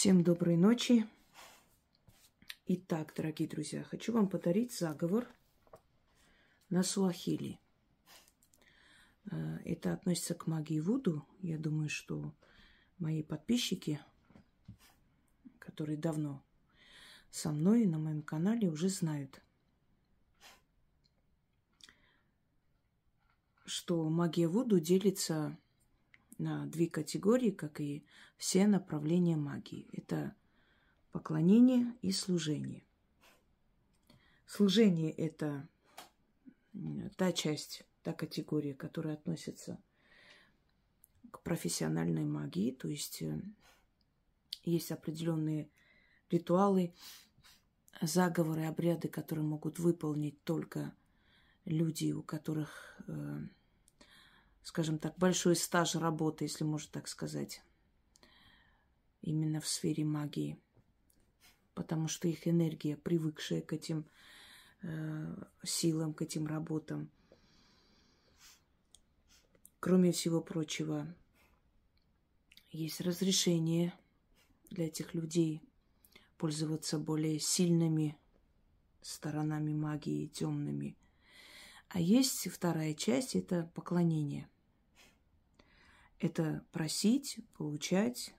Всем доброй ночи. Итак, дорогие друзья, хочу вам подарить заговор на суахили. Э, это относится к магии Вуду. Я думаю, что мои подписчики, которые давно со мной на моем канале, уже знают, что магия Вуду делится на две категории, как и все направления магии. Это поклонение и служение. Служение – это та часть, та категория, которая относится к профессиональной магии, то есть э, есть определенные ритуалы, заговоры, обряды, которые могут выполнить только люди, у которых э, скажем так, большой стаж работы, если можно так сказать, именно в сфере магии. Потому что их энергия, привыкшая к этим э, силам, к этим работам. Кроме всего прочего, есть разрешение для этих людей пользоваться более сильными сторонами магии, темными – а есть вторая часть – это поклонение. Это просить, получать,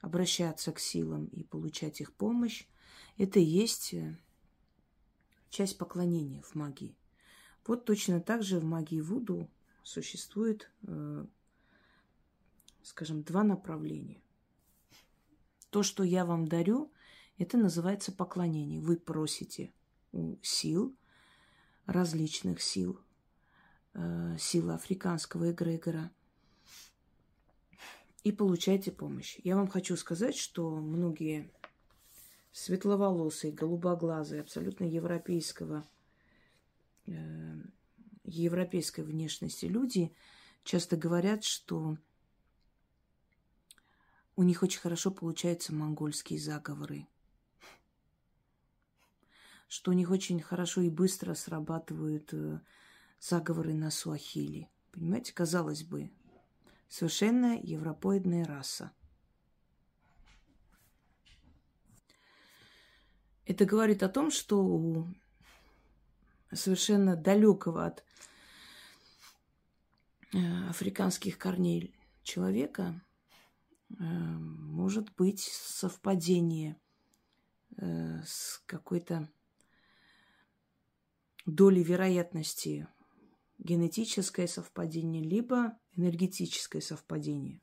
обращаться к силам и получать их помощь. Это и есть э, часть поклонения в магии. Вот точно так же в магии Вуду существует, э, скажем, два направления. То, что я вам дарю, это называется поклонение. Вы просите у сил – различных сил, э, силы африканского эгрегора, и получайте помощь. Я вам хочу сказать, что многие светловолосые, голубоглазые, абсолютно европейского, э, европейской внешности люди часто говорят, что у них очень хорошо получаются монгольские заговоры что у них очень хорошо и быстро срабатывают э, заговоры на суахили. Понимаете, казалось бы, совершенно европоидная раса. Это говорит о том, что у совершенно далекого от э, африканских корней человека э, может быть совпадение с какой-то доли вероятности генетическое совпадение, либо энергетическое совпадение.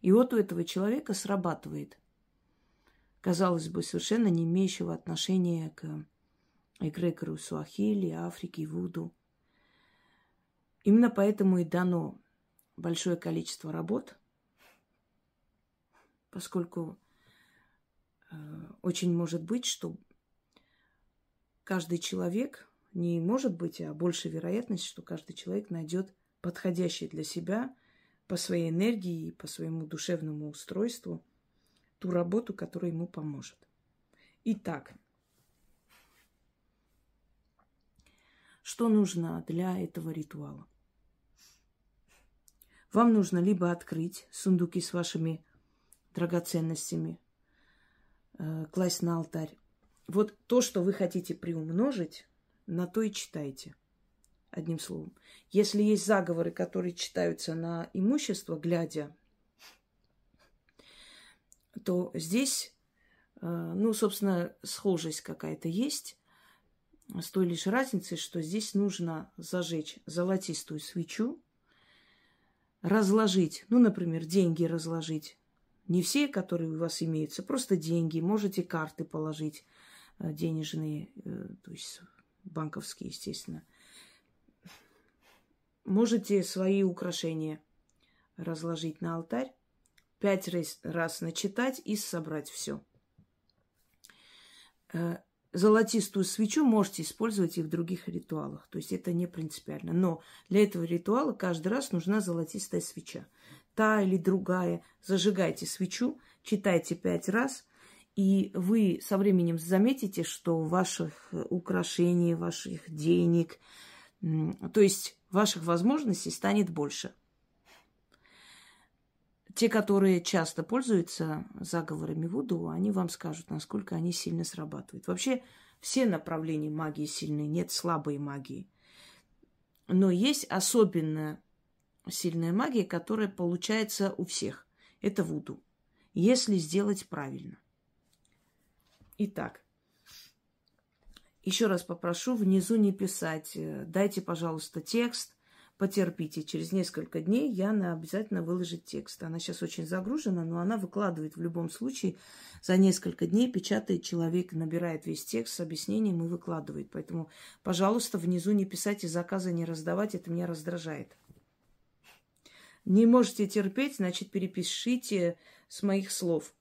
И вот у этого человека срабатывает, казалось бы, совершенно не имеющего отношения к эгрегору Суахили, Африке, Вуду. Именно поэтому и дано большое количество работ, поскольку э, очень может быть, что каждый человек, не может быть, а больше вероятность, что каждый человек найдет подходящий для себя по своей энергии и по своему душевному устройству ту работу, которая ему поможет. Итак, что нужно для этого ритуала? Вам нужно либо открыть сундуки с вашими драгоценностями, э, класть на алтарь, вот то, что вы хотите приумножить, на то и читайте. Одним словом. Если есть заговоры, которые читаются на имущество, глядя, то здесь, э, ну, собственно, схожесть какая-то есть. С той лишь разницей, что здесь нужно зажечь золотистую свечу, разложить, ну, например, деньги разложить. Не все, которые у вас имеются, просто деньги. Можете карты положить Э, денежные, э, то есть банковские, естественно. Можете свои украшения разложить на алтарь, пять раз, раз начитать и собрать все. Э, золотистую свечу можете использовать и в других ритуалах. То есть это не принципиально. Но для этого ритуала каждый раз нужна золотистая свеча. Та или другая. Зажигайте свечу, читайте пять раз – и вы со временем заметите, что ваших украшений, ваших денег, то есть ваших возможностей станет больше. те, которые часто пользуются заговорами Вуду, они вам скажут, насколько они сильно срабатывают. Вообще все направления магии сильные, нет слабой магии. Но есть особенно сильная магия, которая получается у всех. Это Вуду, если сделать правильно. Итак, еще раз попрошу внизу не писать. Дайте, пожалуйста, текст, потерпите. Через несколько дней я на обязательно выложить текст. Она сейчас очень загружена, но она выкладывает в любом случае. За несколько дней печатает человек, набирает весь текст с объяснением и выкладывает. Поэтому, пожалуйста, внизу не писать и заказы не раздавать. Это меня раздражает. Не можете терпеть, значит, перепишите с моих слов.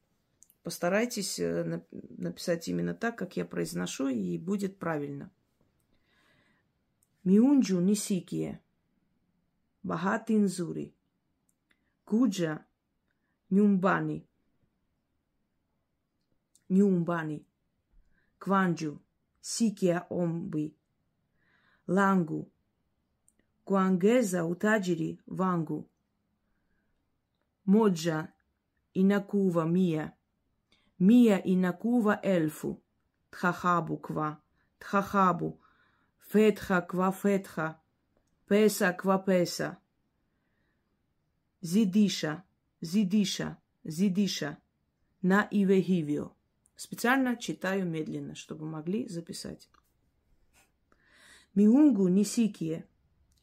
Постарайтесь э, написать именно так, как я произношу, и будет правильно. Миунджу нисикие. Bahati Nzuri, Kuja Nyumbani, Nyumbani, Kwanju, Sikia Ombi, Langu, Kuangeza utajiri wangu, moja inakuwa mia, mia inakuwa elfu, thahabu kwa, thahabu, fetha kwa fetha, Песа. Зидиша, зидиша, зидиша. На ивехивио. Специально читаю медленно, чтобы могли записать. Миунгу нисикие,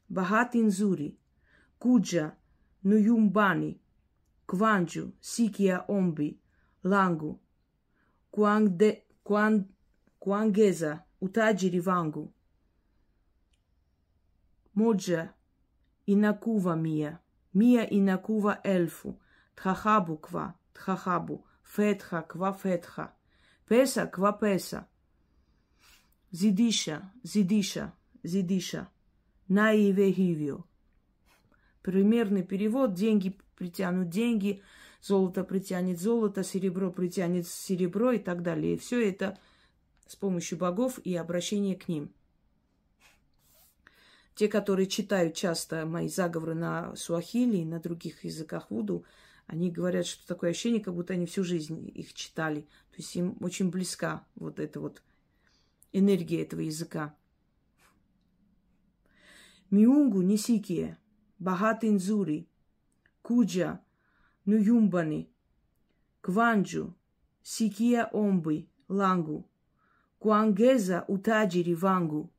бахатинзури, куджа, нуюмбани, кванджу, сикия омби, лангу, куанде, куан, куангеза, утаджири вангу, moja inakuwa mia, mia inakuwa elfu, thahabu kwa thahabu, fetha kwa fetha, pesa kwa pesa, zidisha, zidisha, zidisha, наиве хивио. Примерный перевод. Деньги притянут деньги, золото притянет золото, серебро притянет серебро и так далее. И все это с помощью богов и обращения к ним. Те, которые читают часто мои заговоры на суахили и на других языках вуду, они говорят, что такое ощущение, как будто они всю жизнь их читали. То есть им очень близка вот эта вот энергия этого языка. Миунгу нисикие, бахатин зури, куджа, нуюмбани, кванджу, сикия омби, лангу, куангеза утаджири вангу,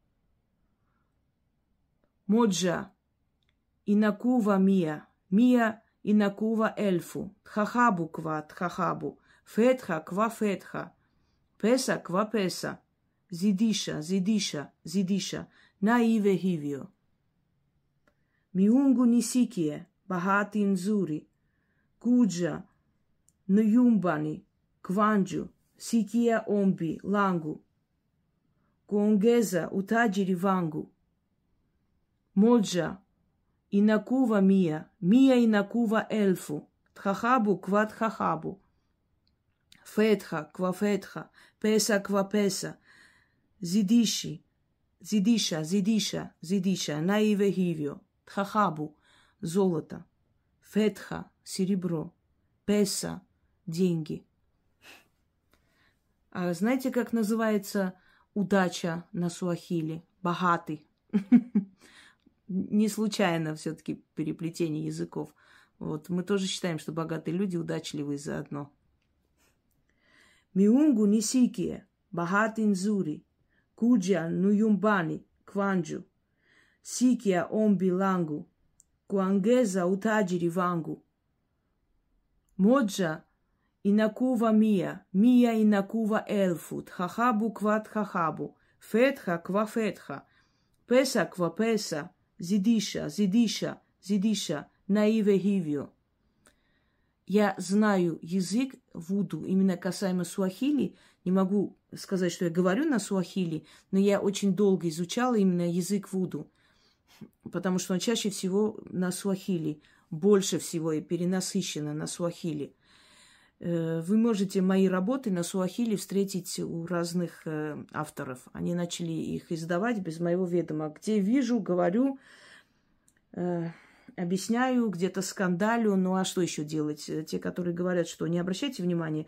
Моджа, Инакува Мия, Мия Инакува Эльфу, Тхахабу Ква Тхахабу, Фетха Ква Фетха, Песа Ква Песа, Зидиша, Зидиша, Зидиша, Наиве Хивио. Miungu nisikie, bahati nzuri, kuja, nyumbani, kwanju, sikia ombi langu, kuongeza utajiri wangu, moja inakuwa mia, mia inakuwa elfu, thahabu kwa thahabu, fetha kwa fetha, pesa kwa pesa, zidishi, zidisha, zidisha, zidisha, на иве hivyo, тхахабу, золото, фетха, серебро, песа, деньги. А знаете, как называется удача на суахили? Богатый. не случайно все-таки переплетение языков. Вот мы тоже считаем, что богатые люди удачливые заодно. Миунгу нисикие, бахатин зури, куджа нуюмбани, кванджу, сикия омби лангу, куангеза утаджири вангу. Моджа инакува мия, мия инакува элфу, тхахабу кват хахабу, фетха ква фетха, песа ква песа, Зидиша, Зидиша, Зидиша, Наиве Хивио. Я знаю язык вуду, именно касаемо суахили. Не могу сказать, что я говорю на суахили, но я очень долго изучала именно язык вуду, потому что он чаще всего на суахили, больше всего и перенасыщенно на суахили. Э, вы можете мои работы на суахили встретить у разных э, авторов. Они начали их издавать без моего ведома. Где вижу, говорю, э, объясняю, где-то скандалю. Ну а что еще делать? Те, которые говорят, что не обращайте внимания,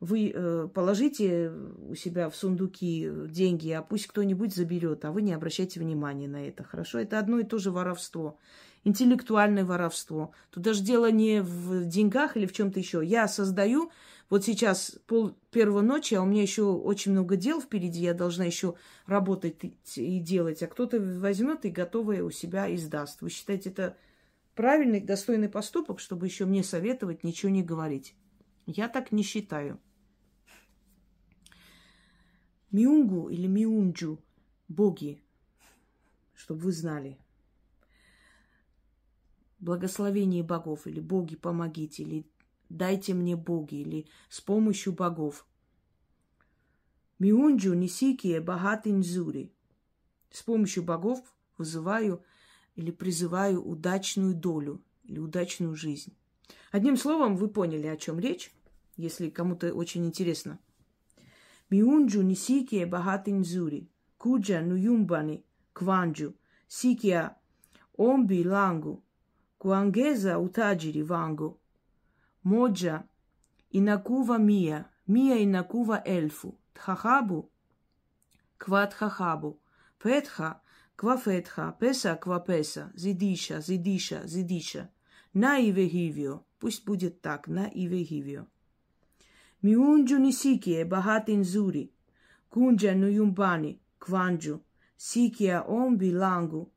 вы э, положите у себя в сундуки деньги, а пусть кто-нибудь заберет, а вы не обращайте внимания на это. Хорошо? Это одно и то же воровство. Интеллектуальное воровство. Тут даже дело не в деньгах или в чем-то еще. Я создаю, вот сейчас пол первой ночи, а у меня еще очень много дел впереди, я должна еще работать и делать, а кто-то возьмет и готовое у себя издаст. Вы считаете это правильный, достойный поступок, чтобы еще мне советовать, ничего не говорить? Я так не считаю. Миунгу или Миунджу – боги, чтобы вы знали. Благословение богов или боги помогите, или дайте мне боги, или с помощью богов. Миунджу нисикие бахатин зури. С помощью богов вызываю или призываю удачную долю или удачную жизнь. Одним словом, вы поняли, о чем речь, если кому-то очень интересно. Miunju ni sikia bahati nzuri, kuja nuyumbani kwanju, sikia ombi langu, kuongeza utajiri wangu. Moja inakuwa mia, mia inakuwa elfu, thahabu kwa thahabu, fetha kwa fetha, pesa kwa pesa, zidisha, zidisha, zidisha. На иве hivyo, пусть будет так, на иве hivyo. Nisikie bahati nzuri, kunja nyumbani kwanju, sikia ombi langu,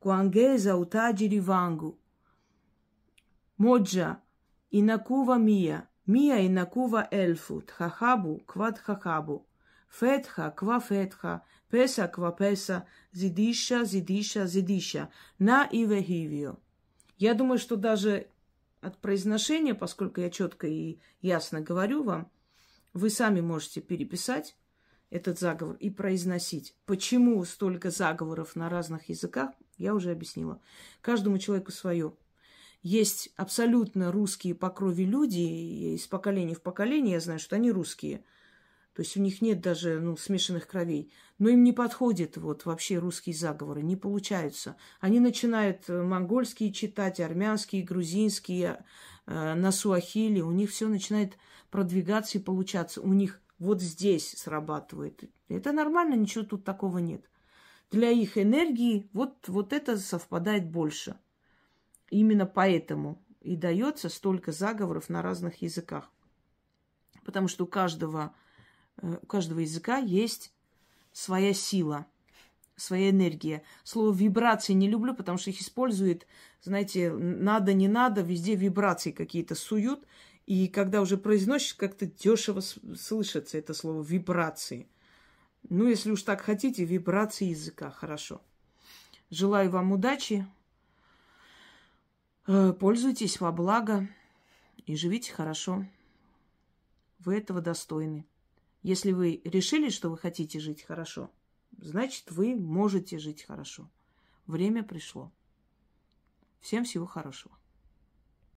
kuongeza utajiri wangu. Moja inakuwa mia, mia inakuwa elfu, thahabu kwa thahabu, fetha kwa fetha, pesa kwa pesa, zidisha, zidisha, zidisha, на иве hivyo. Я думаю, что даже от произношения, поскольку я четко и ясно говорю вам, вы сами можете переписать этот заговор и произносить. Почему столько заговоров на разных языках, я уже объяснила. Каждому человеку свое. Есть абсолютно русские по крови люди, из поколения в поколение я знаю, что они русские. То есть у них нет даже ну, смешанных кровей. Но им не подходит вот вообще русские заговоры, не получаются. Они начинают э, монгольские читать, армянские, грузинские, э, на суахили. У них все начинает продвигаться и получаться. У них вот здесь срабатывает. Это нормально, ничего тут такого нет. Для их энергии вот, вот это совпадает больше. Именно поэтому и дается столько заговоров на разных языках. Потому что у каждого, у каждого языка есть своя сила, своя энергия. Слово вибрации не люблю, потому что их используют, знаете, надо, не надо, везде вибрации какие-то суют. И когда уже произносишь, как-то дешево слышится это слово вибрации. Ну, если уж так хотите, вибрации языка, хорошо. Желаю вам удачи. Э, пользуйтесь во благо и живите хорошо. Вы этого достойны. Если вы решили, что вы хотите жить хорошо, значит, вы можете жить хорошо. Время пришло. Всем всего хорошего.